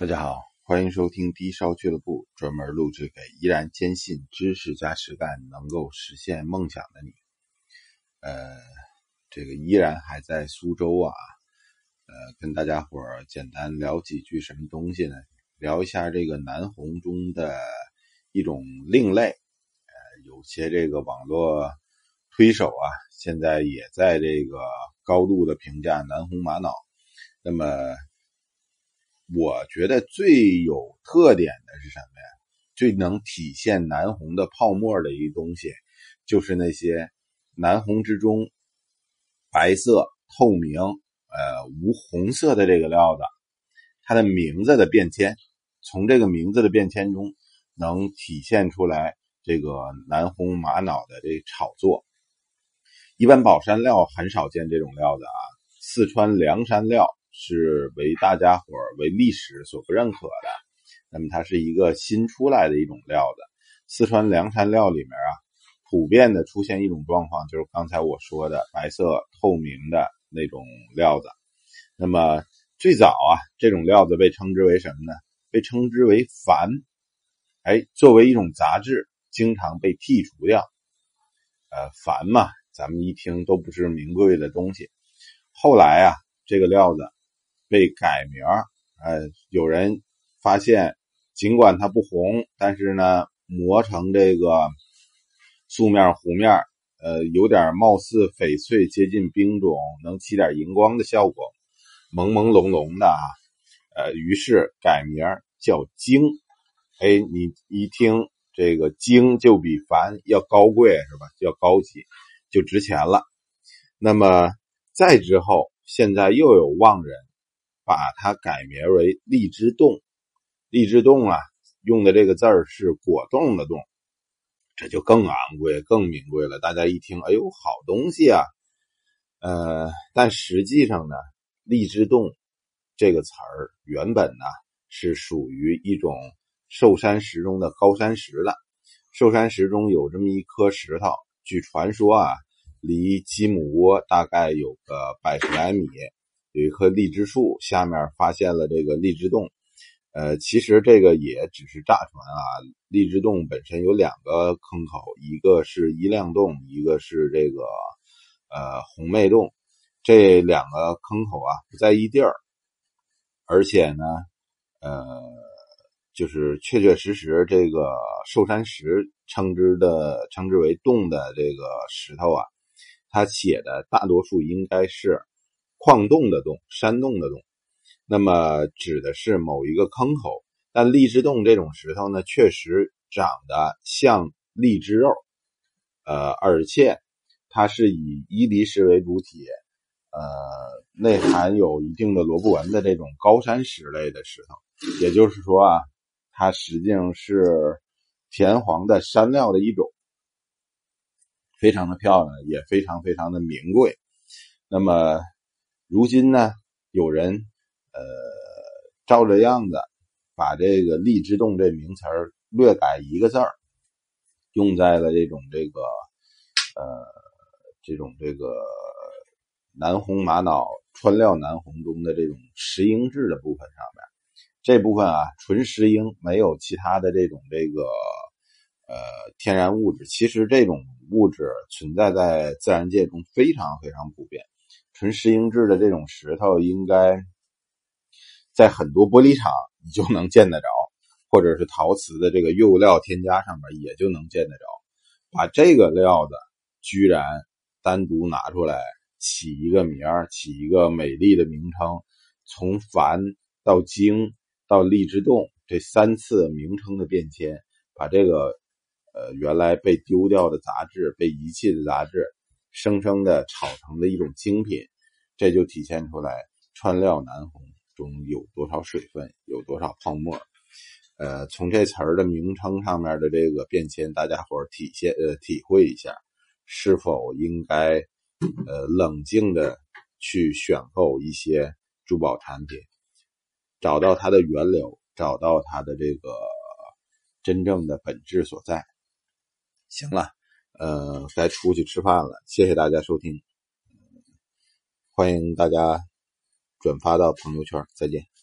大家好，欢迎收听低烧俱乐部，专门录制给依然坚信知识加实干能够实现梦想的你。呃，这个依然还在苏州啊，呃，跟大家伙儿简单聊几句什么东西呢？聊一下这个南红中的一种另类。呃，有些这个网络推手啊，现在也在这个高度的评价南红玛瑙。那么。我觉得最有特点的是什么呀？最能体现南红的泡沫的一东西，就是那些南红之中白色、透明、呃无红色的这个料子，它的名字的变迁，从这个名字的变迁中能体现出来这个南红玛瑙的这炒作。一般宝山料很少见这种料子啊，四川凉山料。是为大家伙为历史所不认可的，那么它是一个新出来的一种料子。四川凉山料里面啊，普遍的出现一种状况，就是刚才我说的白色透明的那种料子。那么最早啊，这种料子被称之为什么呢？被称之为矾。哎，作为一种杂质，经常被剔除掉。呃，矾嘛，咱们一听都不是名贵的东西。后来啊，这个料子。被改名儿呃，有人发现，尽管它不红，但是呢，磨成这个素面弧面，呃，有点貌似翡翠，接近冰种，能起点荧光的效果，朦朦胧胧的啊，呃，于是改名叫晶。哎，你一听这个晶，就比凡要高贵是吧？要高级，就值钱了。那么再之后，现在又有望人。把它改名为荔枝冻，荔枝冻啊，用的这个字儿是果冻的冻，这就更昂贵、更名贵了。大家一听，哎呦，好东西啊！呃，但实际上呢，荔枝冻这个词儿原本呢是属于一种寿山石中的高山石的。寿山石中有这么一颗石头，据传说啊，离鸡母窝大概有个百十来米。有一棵荔枝树，下面发现了这个荔枝洞。呃，其实这个也只是诈传啊。荔枝洞本身有两个坑口，一个是一亮洞，一个是这个呃红妹洞。这两个坑口啊不在一地儿，而且呢，呃，就是确确实实这个寿山石称之的称之为洞的这个石头啊，它写的大多数应该是。矿洞的洞，山洞的洞，那么指的是某一个坑口。但荔枝洞这种石头呢，确实长得像荔枝肉，呃，而且它是以伊犁石为主体，呃，内含有一定的罗布纹的这种高山石类的石头。也就是说啊，它实际上是田黄的山料的一种，非常的漂亮，也非常非常的名贵。那么。如今呢，有人呃照着样子把这个“荔枝洞”这名词儿略改一个字儿，用在了这种这个呃这种这个南红玛瑙川料南红中的这种石英质的部分上面。这部分啊，纯石英，没有其他的这种这个呃天然物质。其实这种物质存在在自然界中非常非常普遍。纯石英质的这种石头，应该在很多玻璃厂你就能见得着，或者是陶瓷的这个釉料添加上面也就能见得着。把这个料子居然单独拿出来起一个名儿，起一个美丽的名称，从矾到精到荔枝洞这三次名称的变迁，把这个呃原来被丢掉的杂质、被遗弃的杂质。生生的炒成的一种精品，这就体现出来川料南红中有多少水分，有多少泡沫。呃，从这词儿的名称上面的这个变迁，大家伙体现呃体会一下，是否应该呃冷静的去选购一些珠宝产品，找到它的源流，找到它的这个真正的本质所在。行了。呃，该出去吃饭了。谢谢大家收听，欢迎大家转发到朋友圈。再见。